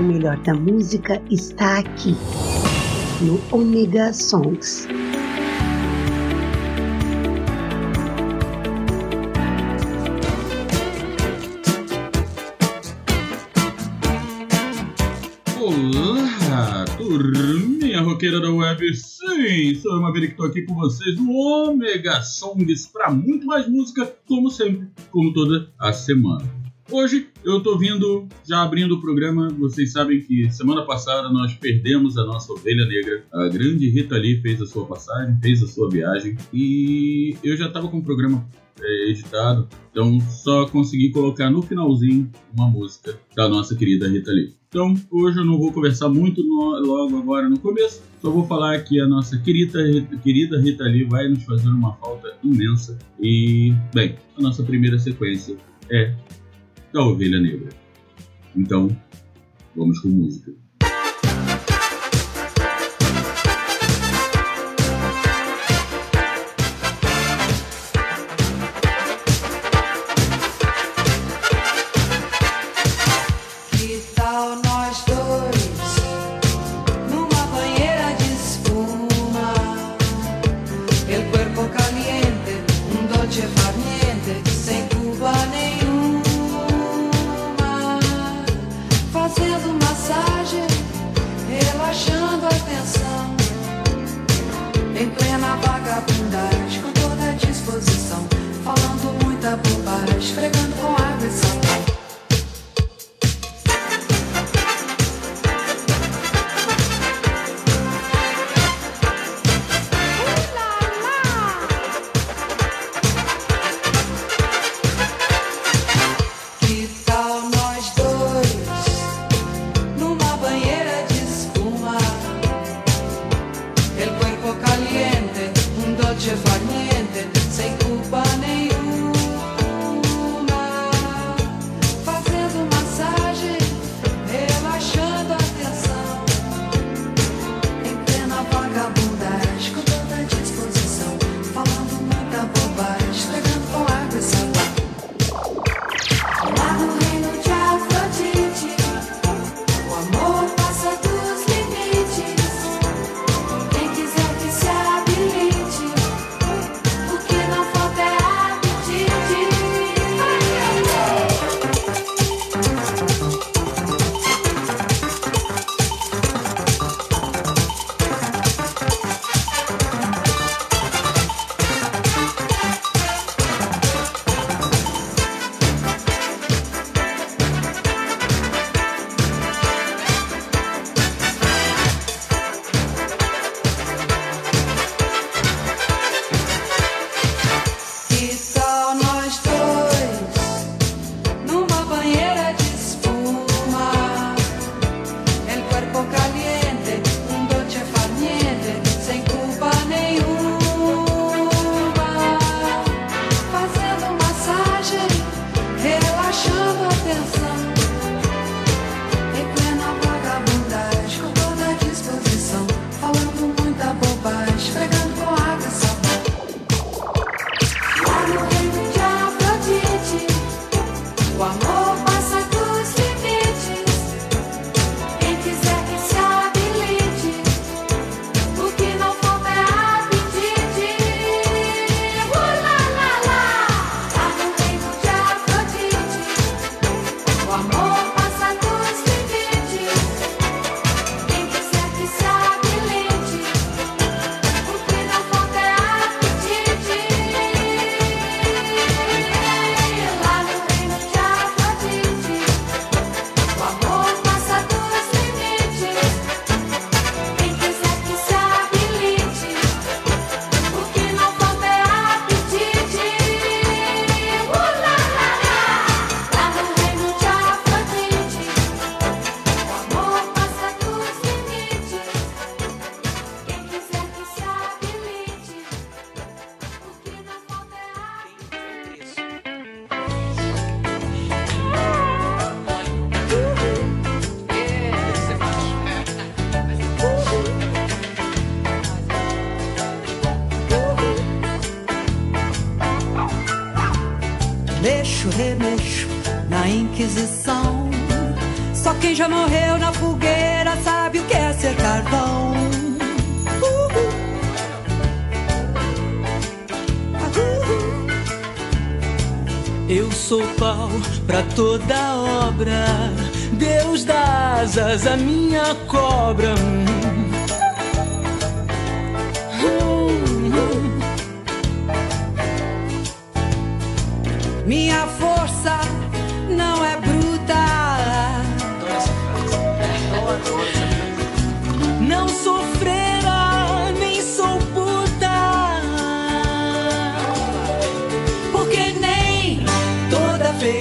o melhor da música está aqui, no Omega Songs. Olá, turminha roqueira da web. Sim, sou eu, Maverick, estou aqui com vocês no Omega Songs para muito mais música, como sempre, como toda a semana. Hoje eu tô vindo, já abrindo o programa, vocês sabem que semana passada nós perdemos a nossa ovelha negra. A grande Rita Lee fez a sua passagem, fez a sua viagem. E eu já tava com o programa é, editado, então só consegui colocar no finalzinho uma música da nossa querida Rita Lee. Então hoje eu não vou conversar muito no, logo agora no começo, só vou falar que a nossa querida, querida Rita Lee vai nos fazer uma falta imensa. E, bem, a nossa primeira sequência é da Ovelha Negra. Então, vamos com música.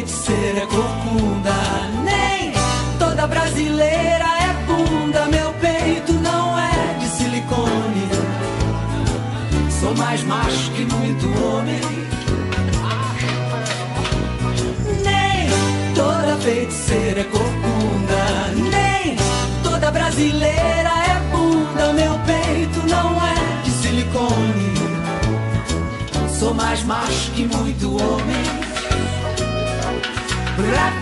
Toda feiticeira é corcunda, nem toda brasileira é bunda. Meu peito não é de silicone. Sou mais macho que muito homem. feiticeira é corcunda, nem toda brasileira é bunda. Meu peito não é de silicone. Sou mais macho que muito homem. laugh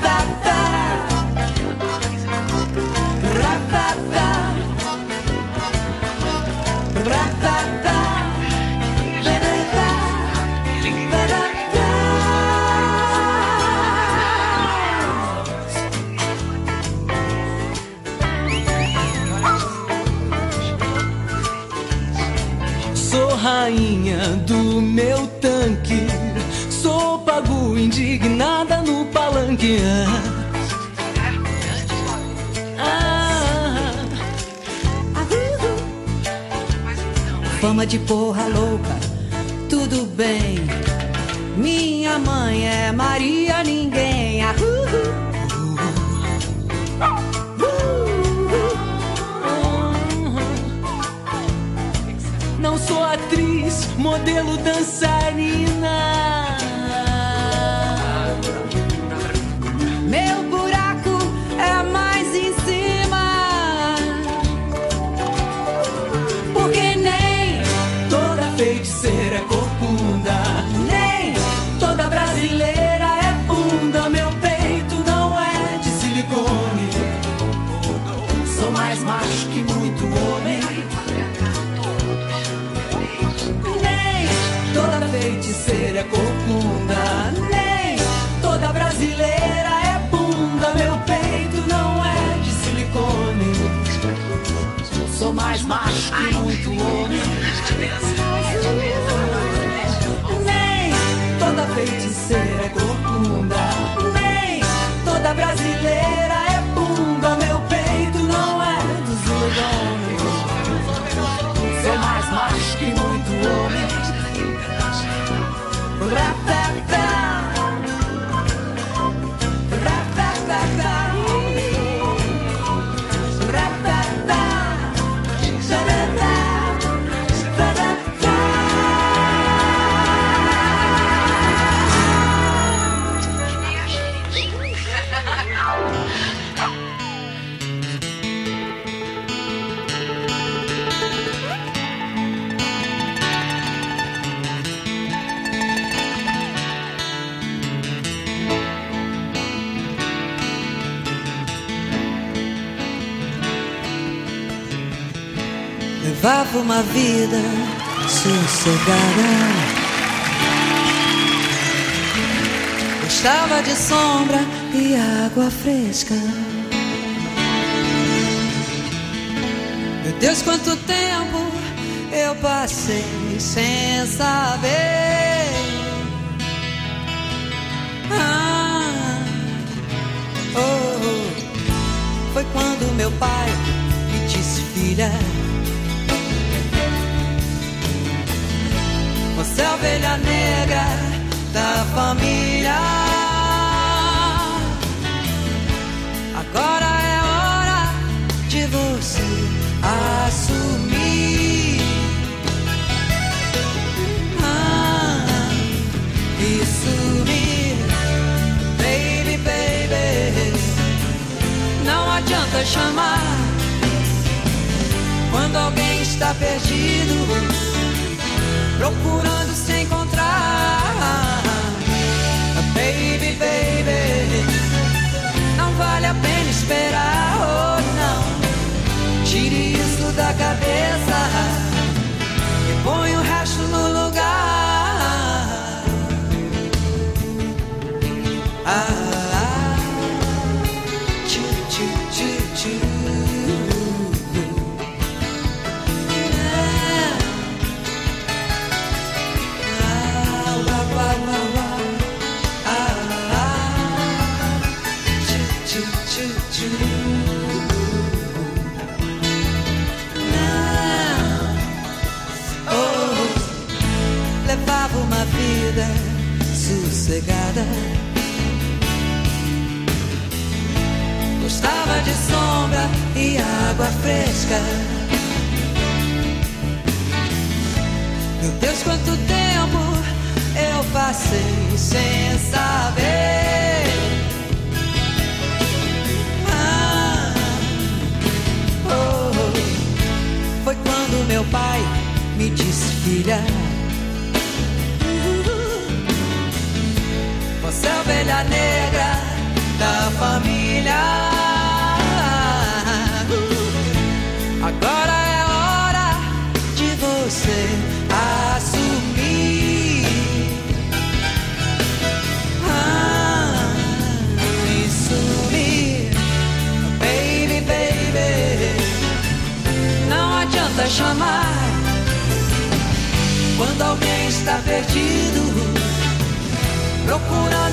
palanque. Ah, Fama de porra louca, tudo bem. Minha mãe é Maria Ninguém. Ah, Não sou atriz, modelo dançarina. Uma vida sossegada. Gostava de sombra e água fresca. Meu Deus, quanto tempo eu passei sem saber. Ah, oh, oh. Foi quando meu pai me disse, filha. Você ovelha negra da família. Sossegada. Gostava de sombra e água fresca. Meu Deus, quanto tempo eu passei sem saber. Ah, oh, oh. Foi quando meu pai me disse, filha. Você é ovelha negra da família. Agora é hora de você assumir. Ah, e sumir. Baby, baby. Não adianta chamar quando alguém está perdido procurando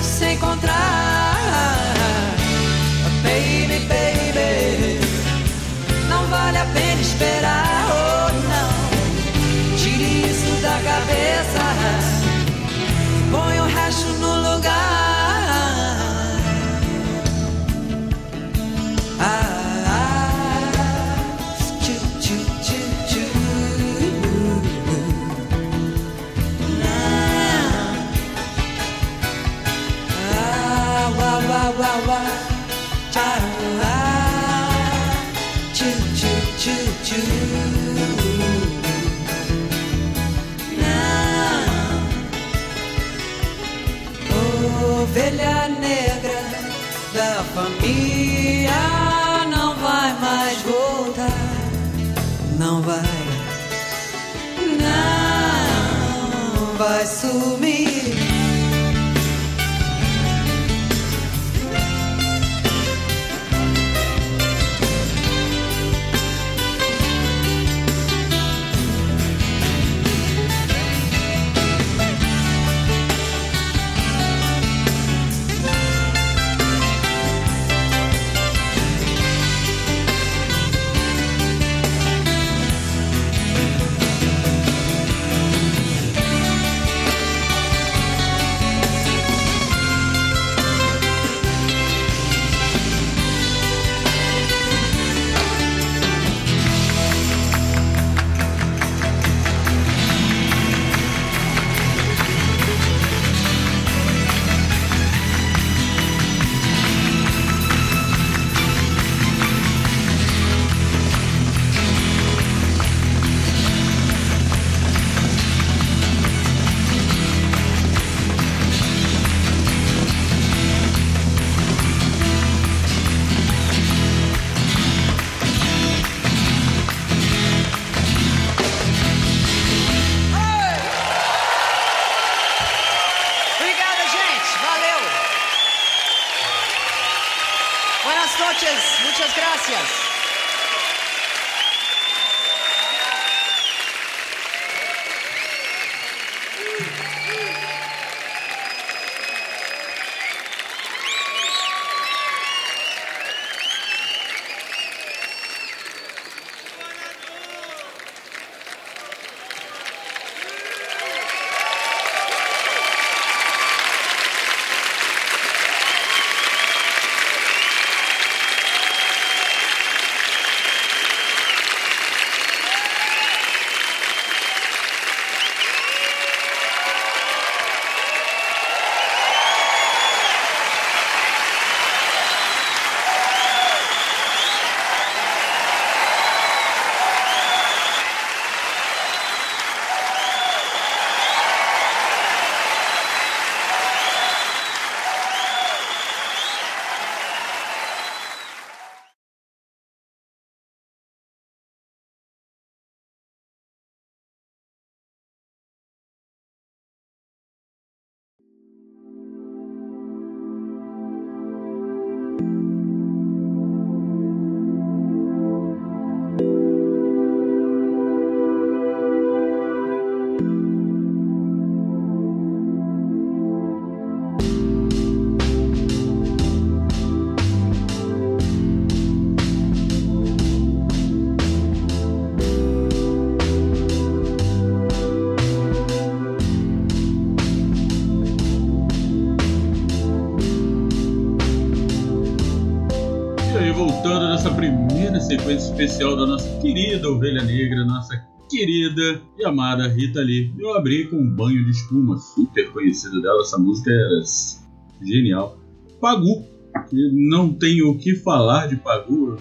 especial da nossa querida Ovelha Negra, nossa querida e amada Rita Lee. Eu abri com um banho de espuma, super conhecido dela, essa música era genial. Pagu, que não tenho o que falar de Pagu,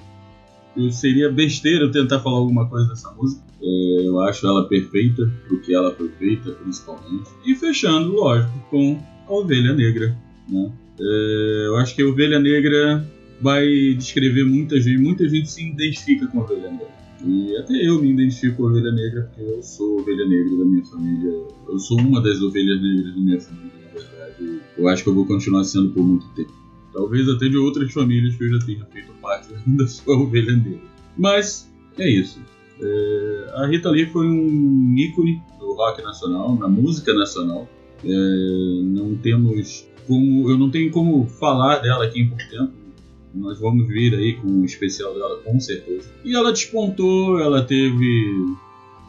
eu seria besteira eu tentar falar alguma coisa dessa música. É, eu acho ela perfeita pro que ela foi feita, principalmente. E fechando, lógico, com a Ovelha Negra. Né? É, eu acho que a Ovelha Negra vai descrever muita gente, muita gente se identifica com a Ovelha Negra. E até eu me identifico com a Ovelha Negra, porque eu sou Ovelha Negra da minha família. Eu sou uma das ovelhas negras da minha família, na verdade. Eu acho que eu vou continuar sendo por muito tempo. Talvez até de outras famílias que eu já tenha feito parte da sua ovelha negra. Mas é isso. É, a Rita Lee foi um ícone do rock nacional, na música nacional. É, não temos como, eu não tenho como falar dela aqui em pouco tempo. Nós vamos vir aí com um especial dela com certeza. E ela despontou, ela teve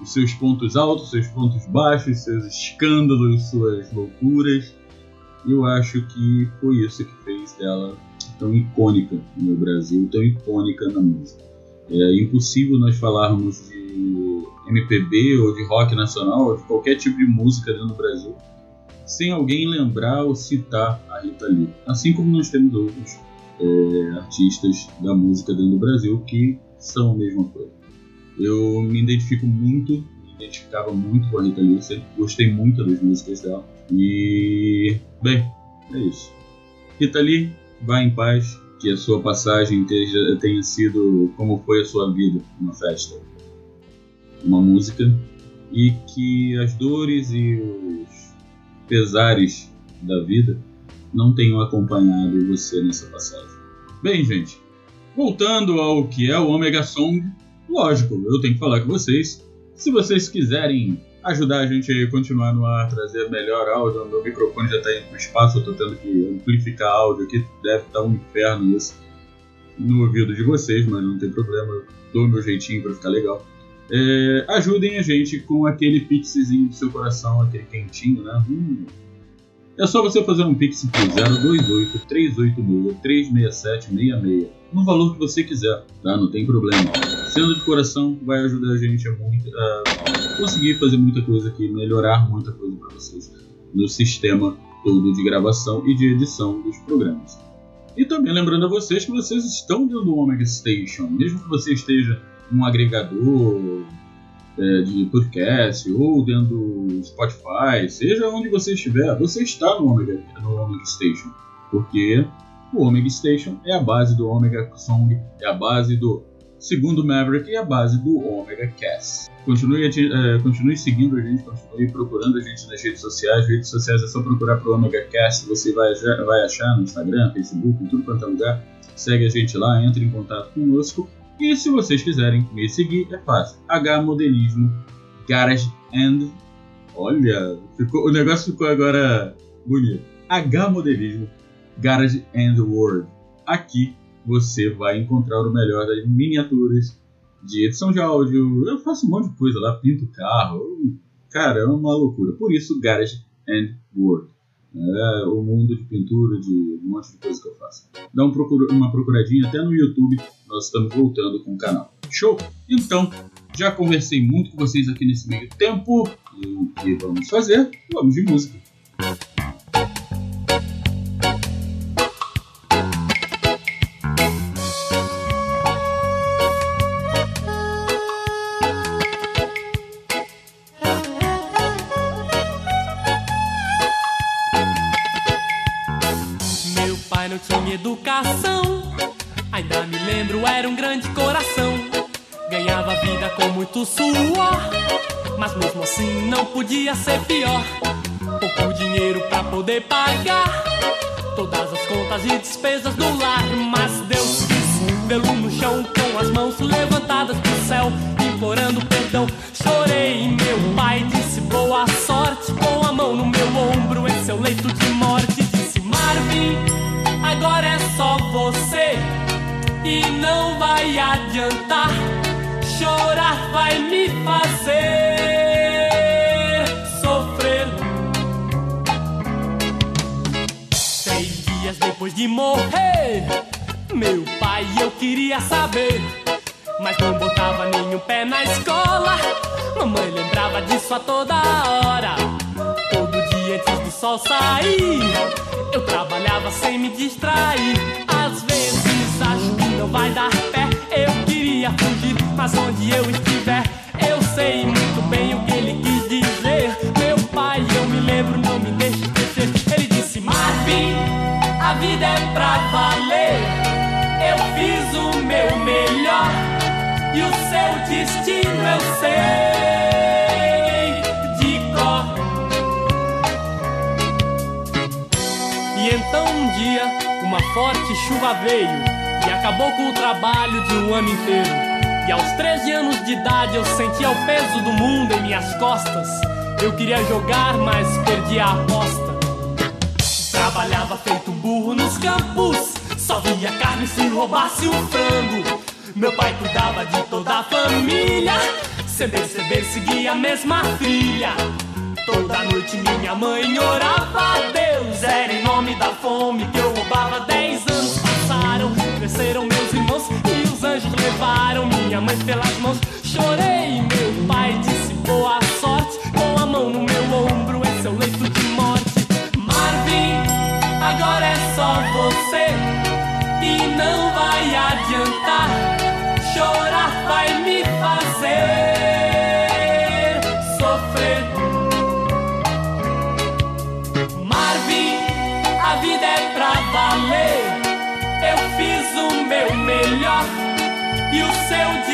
os seus pontos altos, seus pontos baixos, seus escândalos, suas loucuras. E eu acho que foi isso que fez dela tão icônica no Brasil, tão icônica na música. É impossível nós falarmos de MPB ou de rock nacional ou de qualquer tipo de música dentro do Brasil sem alguém lembrar ou citar a Rita Lee. Assim como nós temos outros é, artistas da música dentro do Brasil que são a mesma coisa. Eu me identifico muito, me identificava muito com a Rita Lee, sempre gostei muito das músicas dela. E, bem, é isso. Rita Lee, vá em paz, que a sua passagem tenha, tenha sido como foi a sua vida, uma festa, uma música, e que as dores e os pesares da vida não tenham acompanhado você nessa passagem. Bem, gente, voltando ao que é o Omega Song, lógico, eu tenho que falar com vocês. Se vocês quiserem ajudar a gente a continuar no ar, trazer melhor áudio. Meu microfone já está indo para o espaço, eu estou tendo que amplificar áudio aqui, deve estar tá um inferno isso no ouvido de vocês, mas não tem problema, eu dou meu jeitinho para ficar legal. É, ajudem a gente com aquele pixzinho do seu coração, aquele quentinho, né? Hum. É só você fazer um pix pro 028 386 36766 no valor que você quiser, tá? Não tem problema. Sendo de coração, vai ajudar a gente a, muito, a conseguir fazer muita coisa aqui, melhorar muita coisa para vocês no sistema todo de gravação e de edição dos programas. E também lembrando a vocês que vocês estão dentro do Omega Station, mesmo que você esteja um agregador é, de podcast ou dentro do Spotify, seja onde você estiver, você está no Omega, no Omega Station, porque o Omega Station é a base do Omega Song, é a base do segundo Maverick e a base do Omega Cast. Continue, uh, continue seguindo a gente, continue procurando a gente nas redes sociais. Redes sociais é só procurar para o Omega Cast, você vai, vai achar no Instagram, Facebook, em tudo quanto é lugar. Segue a gente lá, entre em contato conosco. E se vocês quiserem me seguir, é fácil. H Modelismo Garage and. Olha, ficou, o negócio ficou agora bonito. H Modelismo Garage and World. Aqui você vai encontrar o melhor das miniaturas de edição de áudio. Eu faço um monte de coisa lá, pinto carro. Cara, é uma loucura. Por isso, Garage and World. É o mundo de pintura, de um monte de coisa que eu faço. Dá um procura, uma procuradinha até no YouTube, nós estamos voltando com o canal. Show? Então, já conversei muito com vocês aqui nesse meio tempo. E o que vamos fazer? Vamos de música. Sem me distrair. Às vezes acho que não vai dar pé. Eu queria fugir, mas onde eu estiver, eu sei muito bem o que ele quis dizer. Meu pai, eu me lembro, não me deixe esquecer. Ele disse: Marvin, a vida é pra valer. Eu fiz o meu melhor e o seu destino eu sei dia, uma forte chuva veio e acabou com o trabalho de um ano inteiro. E aos 13 anos de idade eu sentia o peso do mundo em minhas costas. Eu queria jogar, mas perdi a aposta. Trabalhava feito burro nos campos, só via carne se roubasse um frango. Meu pai cuidava de toda a família, sem perceber seguia a mesma trilha. Toda noite minha mãe orava a Deus, era em nome da fome que eu roubava. Dez anos passaram, cresceram meus irmãos e os anjos levaram minha mãe pelas mãos. Chorei, meu pai disse boa sorte, com a mão no meu ombro, esse é o leito de morte. Marvin, agora é só você e não vai adiantar. E o seu destino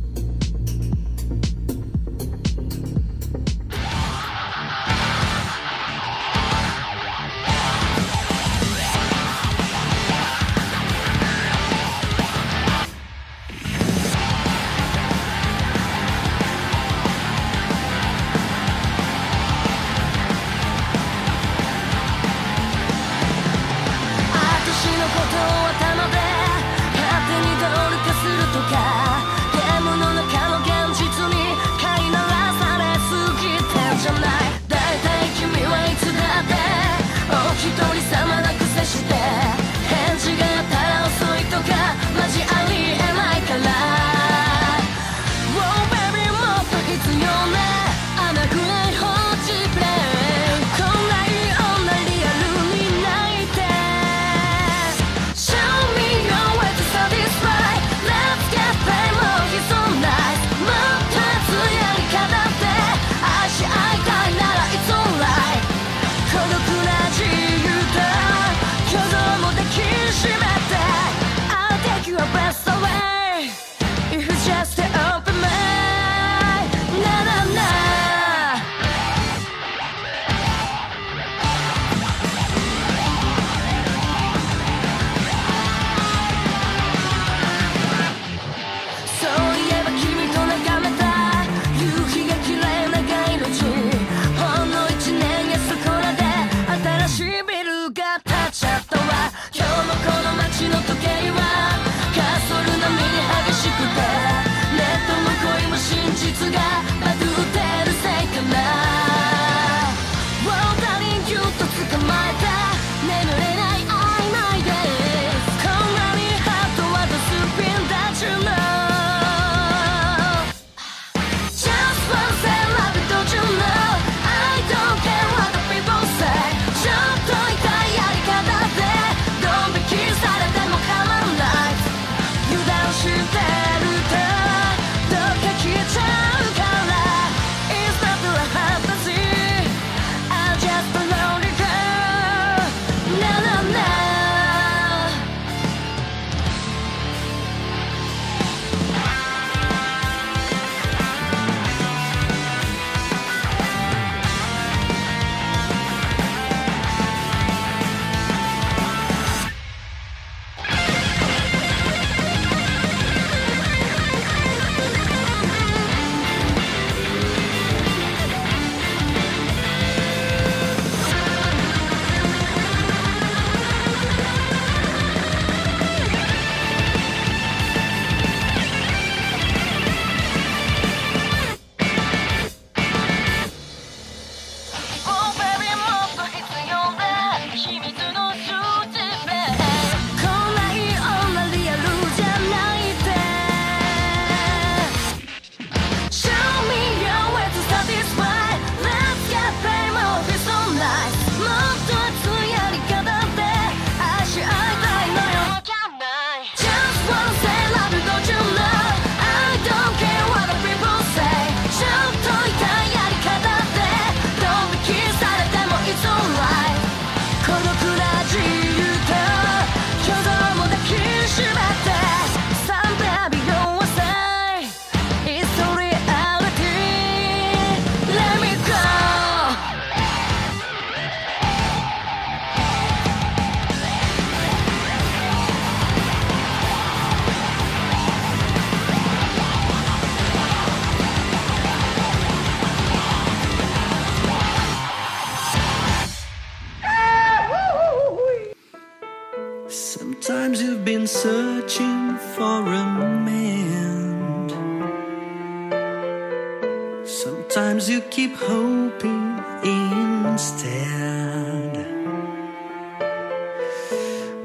Sometimes you keep hoping instead.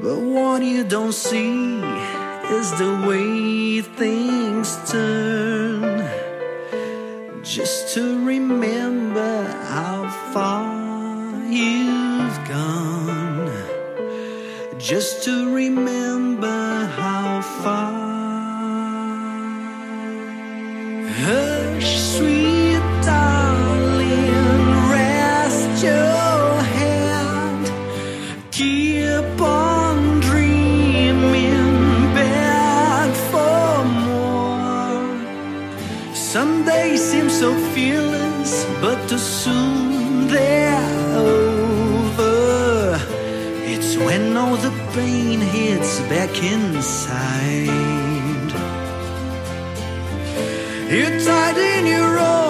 But what you don't see is the way things turn. Just to remember how far you've gone. Just to remember so fearless, but too soon they're over. It's when all the pain hits back inside. You're tied in your ordinary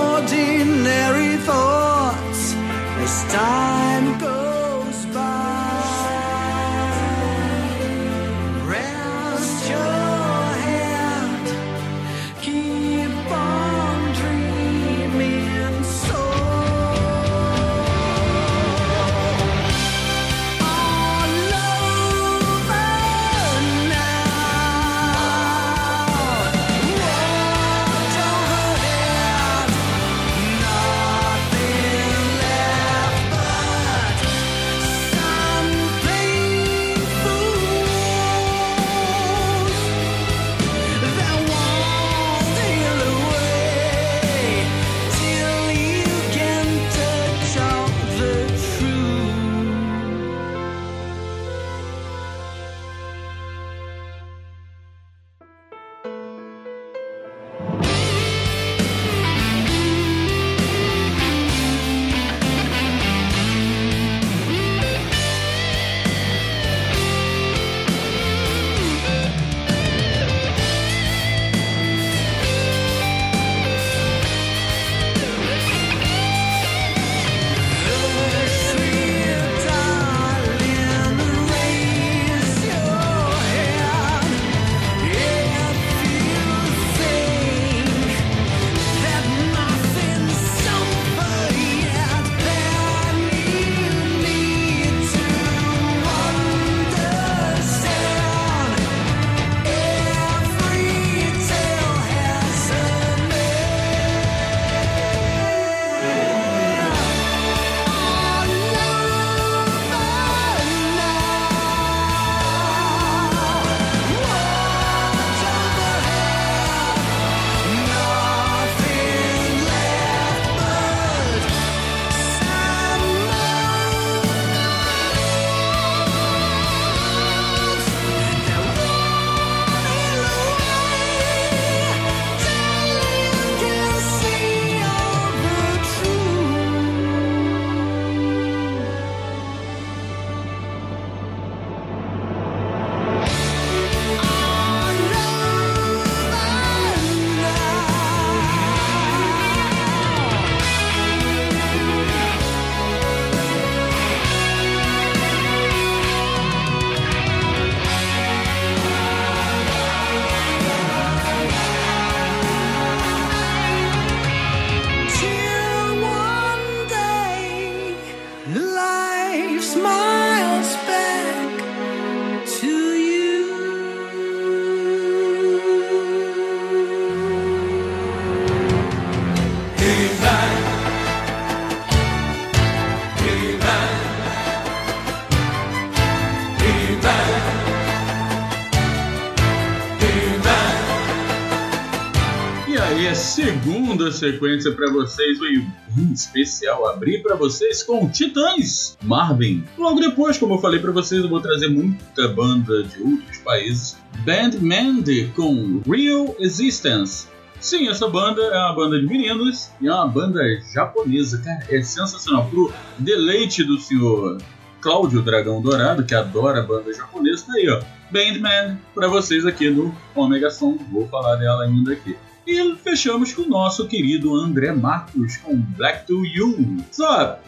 sequência pra vocês veio bem especial. Abrir pra vocês com Titãs, Marvin. Logo depois, como eu falei pra vocês, eu vou trazer muita banda de outros países. Band Mandy com Real Existence. Sim, essa banda é uma banda de meninos e é uma banda japonesa. Cara, é sensacional. Pro deleite do senhor Cláudio Dragão Dourado, que adora banda japonesa, tá aí, ó. Bandman pra vocês aqui no Omega Som. Vou falar dela ainda aqui. E fechamos com o nosso querido André Matos com Black to You. Só,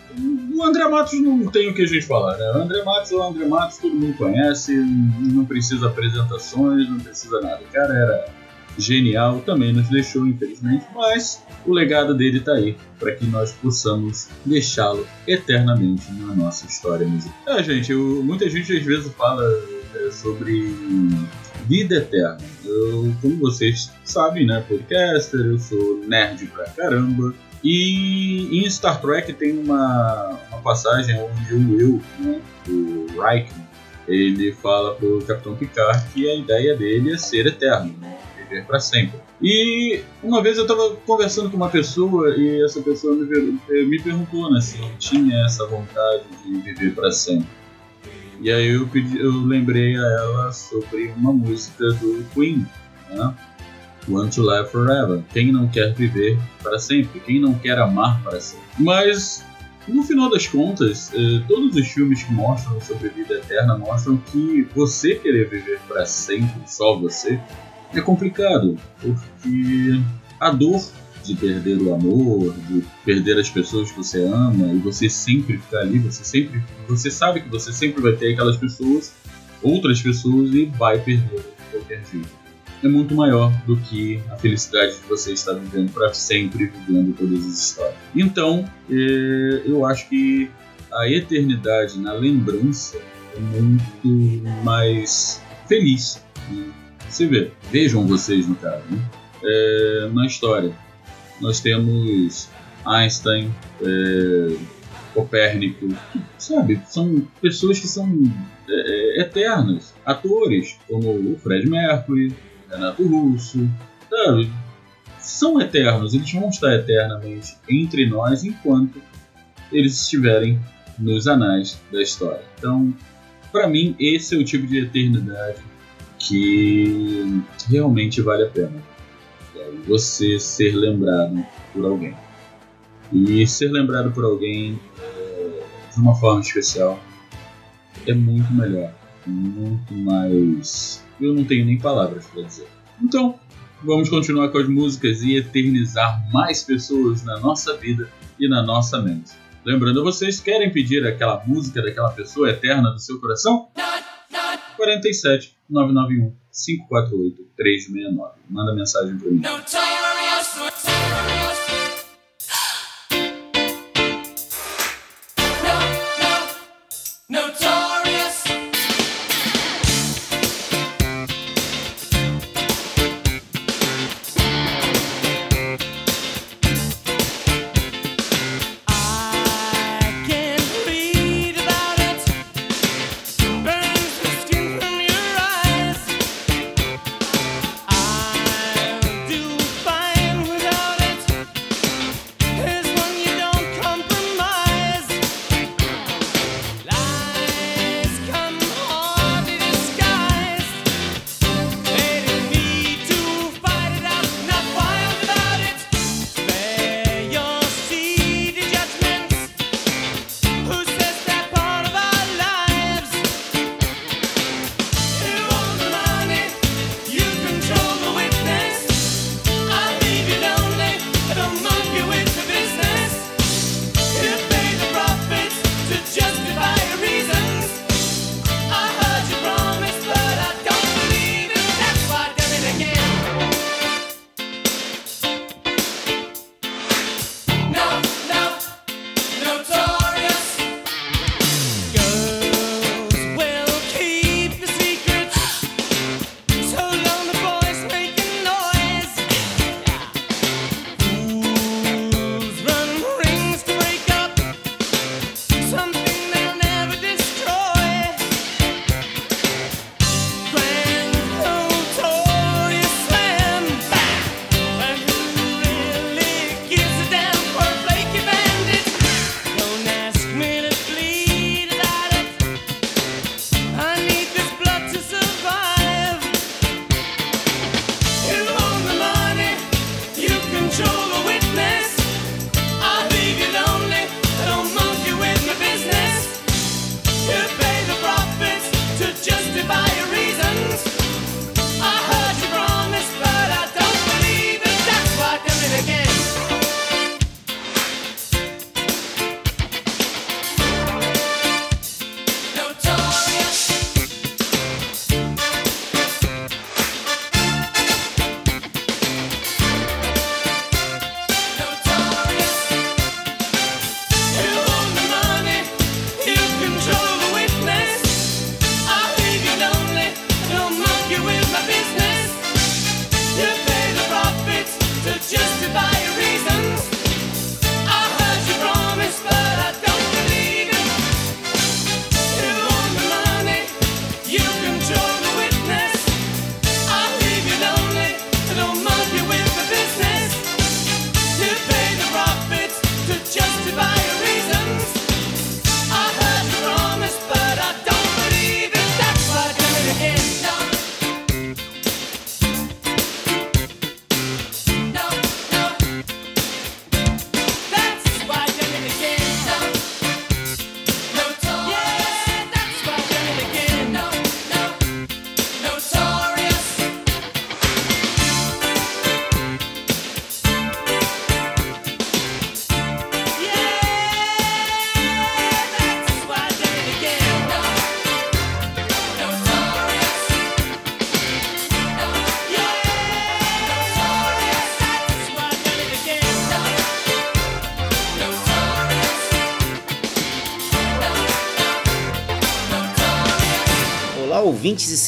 o André Matos não tem o que a gente falar, né? O André Matos é o André Matos, todo mundo conhece, não precisa apresentações, não precisa nada. O cara era genial, também nos deixou, infelizmente, mas o legado dele tá aí, para que nós possamos deixá-lo eternamente na nossa história musical. É, gente, eu, muita gente às vezes fala é, sobre vida eterna. Eu, como vocês sabem, né, podcaster, eu sou nerd pra caramba. E em Star Trek tem uma, uma passagem onde o Will, né, o Riker, ele fala pro Capitão Picard que a ideia dele é ser eterno, né, viver para sempre. E uma vez eu estava conversando com uma pessoa e essa pessoa me, me perguntou né, se tinha essa vontade de viver para sempre. E aí eu, pedi, eu lembrei a ela sobre uma música do Queen, né? Want to Live Forever. Quem não quer viver para sempre? Quem não quer amar para sempre? Mas no final das contas, eh, todos os filmes que mostram sobre vida eterna mostram que você querer viver para sempre, só você, é complicado, porque a dor de perder o amor, de perder as pessoas que você ama e você sempre ficar ali, você sempre, você sabe que você sempre vai ter aquelas pessoas, outras pessoas e vai perder de qualquer jeito. É muito maior do que a felicidade de você estar vivendo para sempre, vivendo todas as histórias. Então, é, eu acho que a eternidade na lembrança é muito mais feliz. Né? Você vê, vejam vocês no caso, né? é, na história nós temos Einstein, é, Copérnico, sabe? São pessoas que são é, é, eternas. Atores como o Fred Mercury, Renato Russo, sabe? São eternos, eles vão estar eternamente entre nós enquanto eles estiverem nos anais da história. Então, para mim, esse é o tipo de eternidade que realmente vale a pena você ser lembrado por alguém. E ser lembrado por alguém é, de uma forma especial é muito melhor, muito mais. Eu não tenho nem palavras para dizer. Então, vamos continuar com as músicas e eternizar mais pessoas na nossa vida e na nossa mente. Lembrando vocês, querem pedir aquela música daquela pessoa eterna do seu coração? 47 991 548 369. Manda mensagem para mim.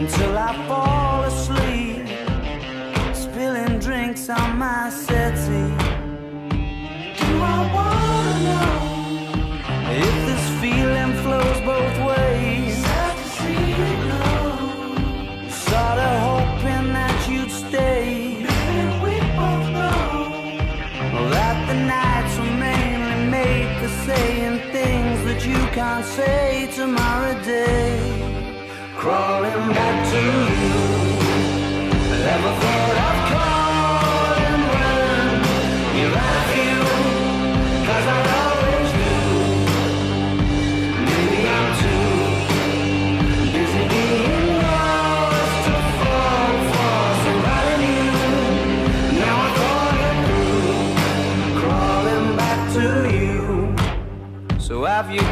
until I fall asleep, spilling drinks on my settee. Do I wanna know if this feeling flows both ways?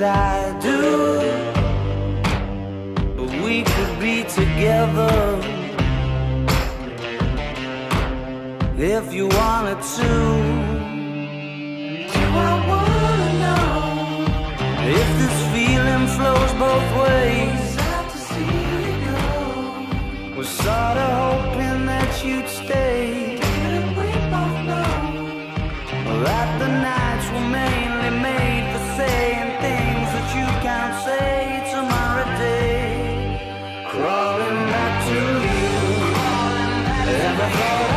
I do. But we could be together if you wanted to. Do I wanna know if this feeling flows both ways? Was sorta hoping that you'd stay. That the nights were mainly made for saying love.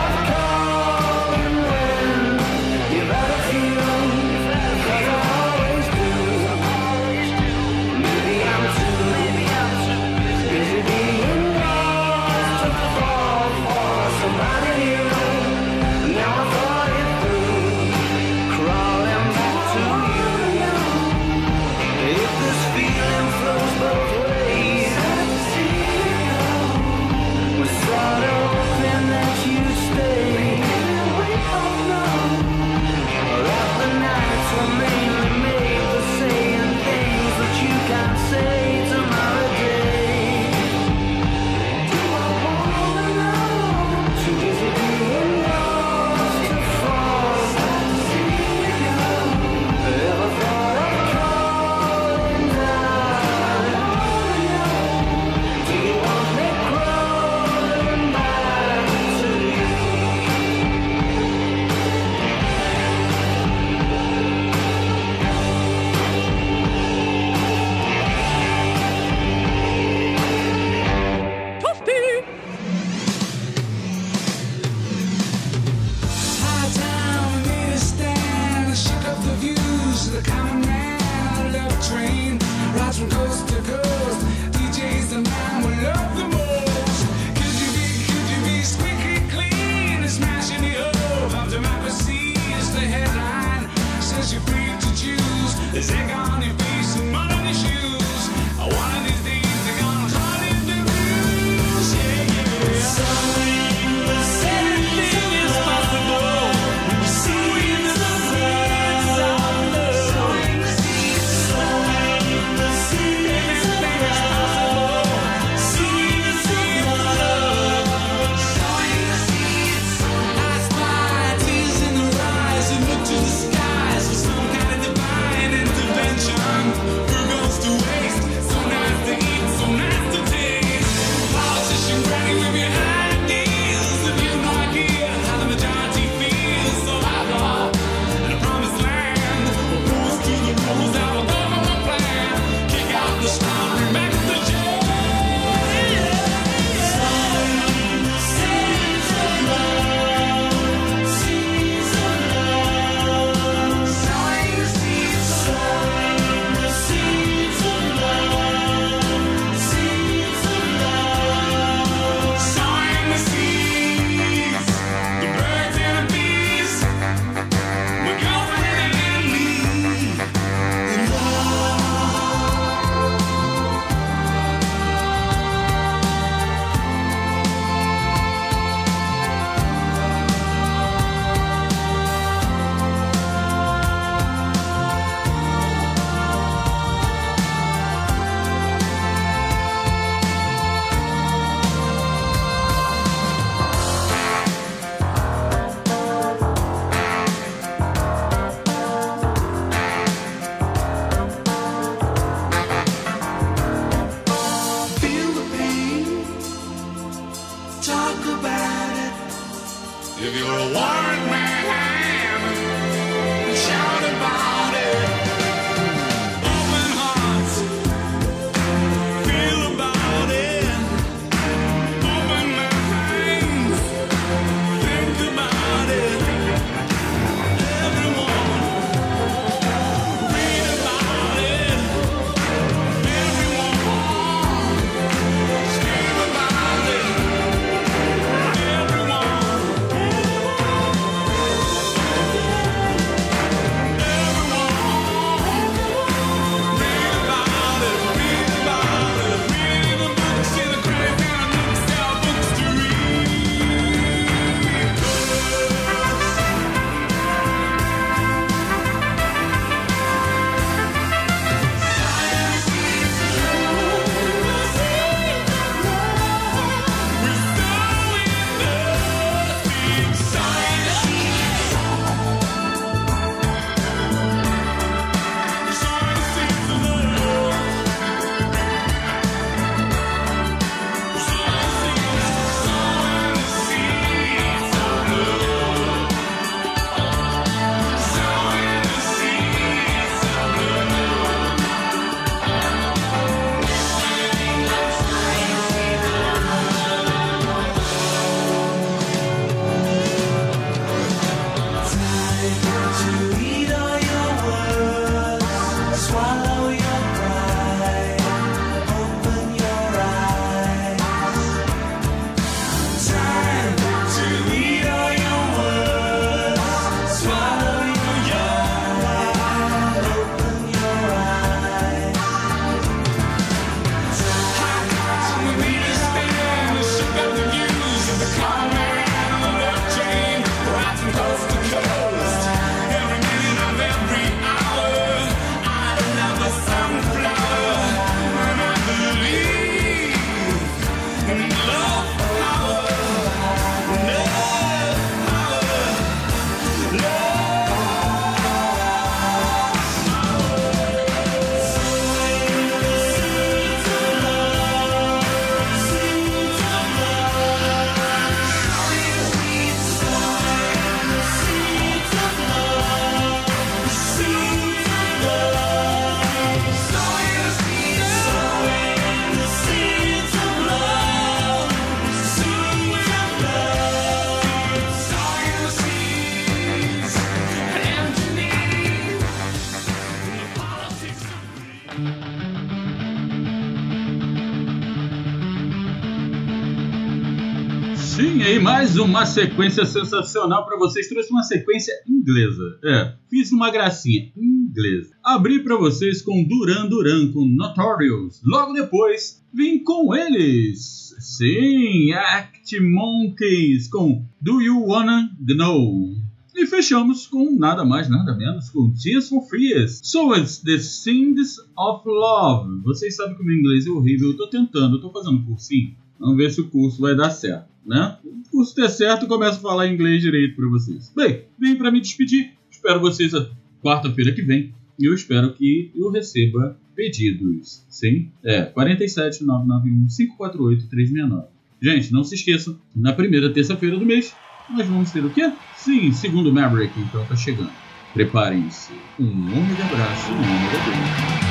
Uma sequência sensacional pra vocês. Trouxe uma sequência inglesa. É, fiz uma gracinha inglesa. Abri pra vocês com Duran Duran com Notorious. Logo depois, vim com eles. Sim, Act Monkeys com Do You Wanna Know. E fechamos com nada mais, nada menos com Tears for Fears. So it's the Sins of Love. Vocês sabem que o meu inglês é horrível, eu tô tentando, eu tô fazendo cursinho. Vamos ver se o curso vai dar certo, né? Se o curso der certo, eu começo a falar inglês direito pra vocês. Bem, vim pra me despedir. Espero vocês a quarta-feira que vem. E eu espero que eu receba pedidos. Sim? É, 47 991 548 369. Gente, não se esqueçam, na primeira terça-feira do mês, nós vamos ter o quê? Sim, segundo Maverick, então tá chegando. Preparem-se. Um ômega abraço, um ômega beijo.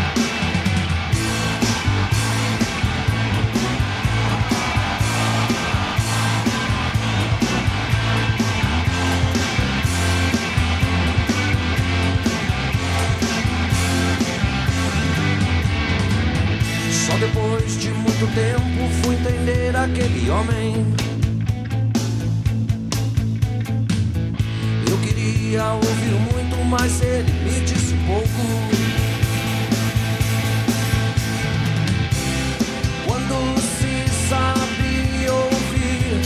Tempo fui entender aquele homem. Eu queria ouvir muito, mas ele me disse pouco. Quando se sabe ouvir,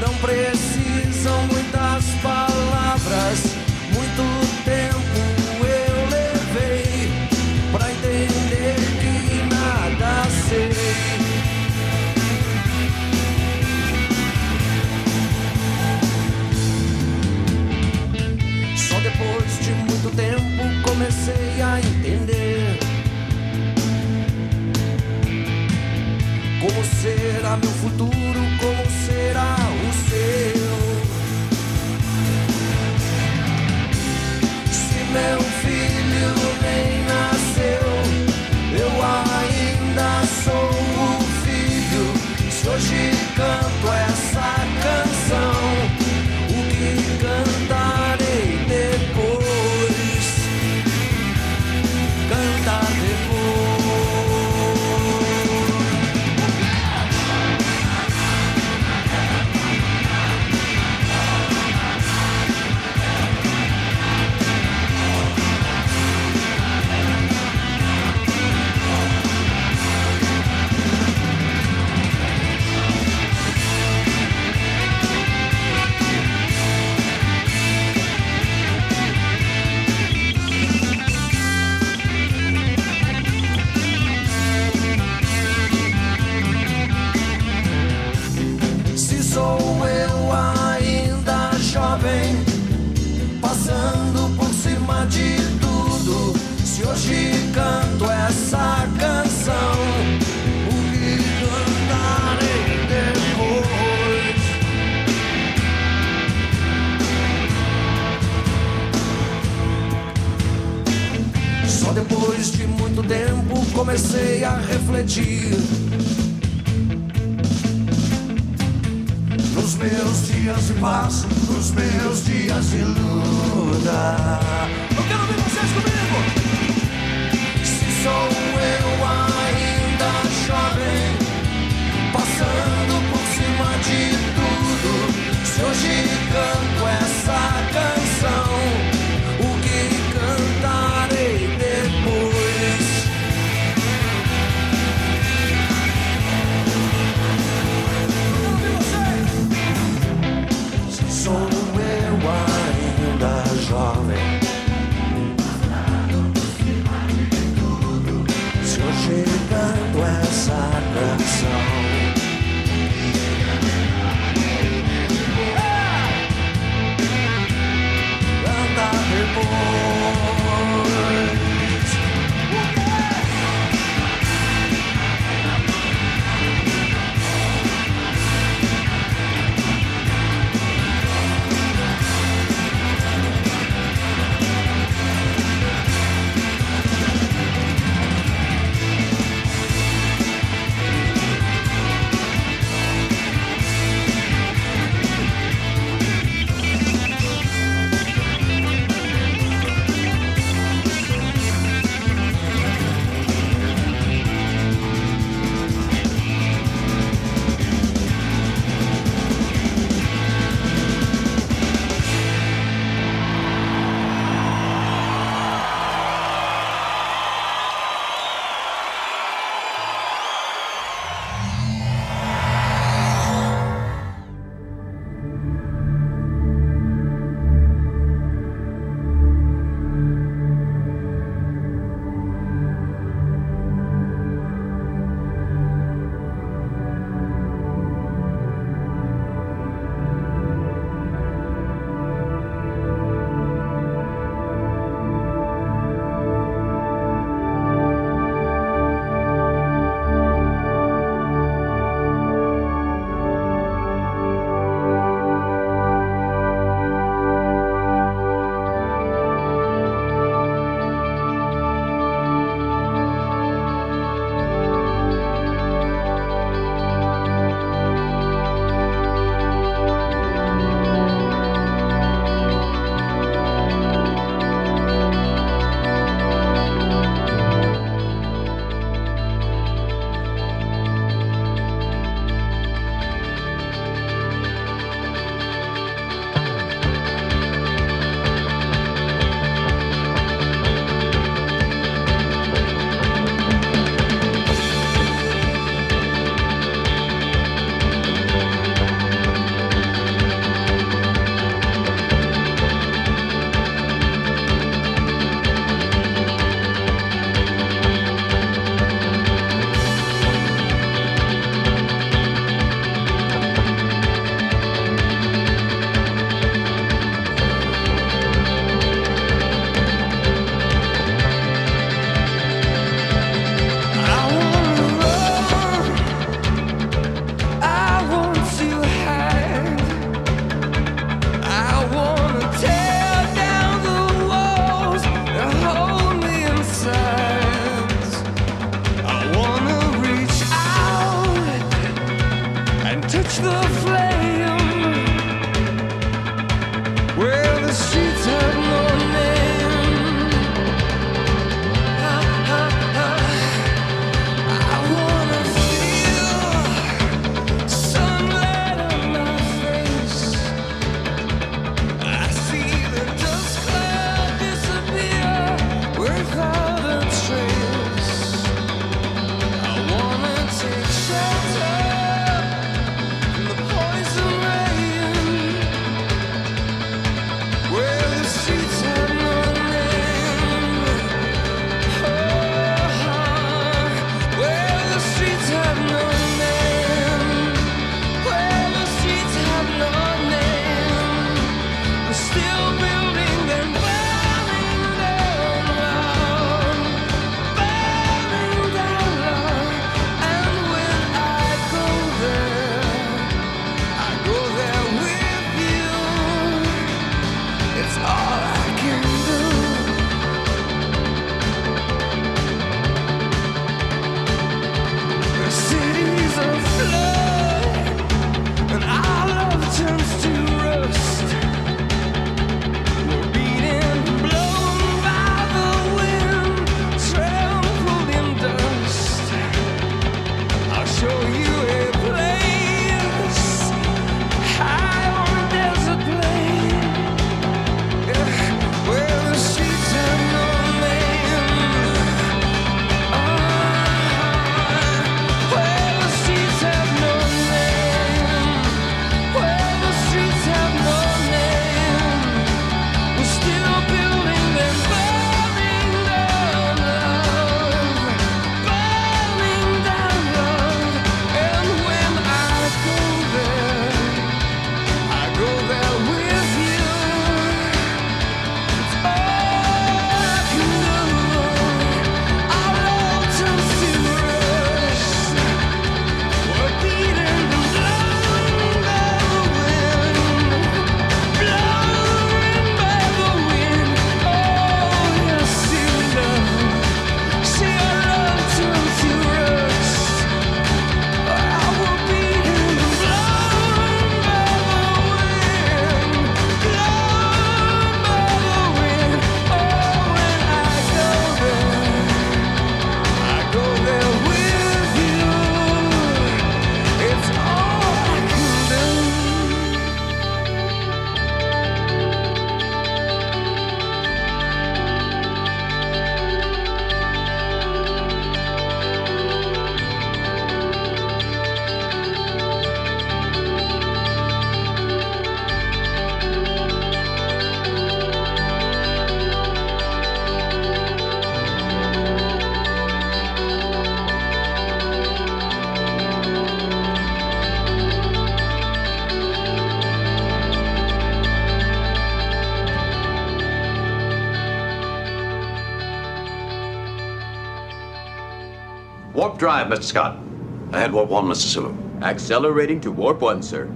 não precisam muitas comecei a entender como será meu futuro, comecei a refletir. Nos meus dias de paz, nos meus dias de luta. Eu quero ver vocês comigo! Se sou eu ainda Mr. Scott. Ahead warp one, Mr. Sulu. Accelerating to warp one, sir.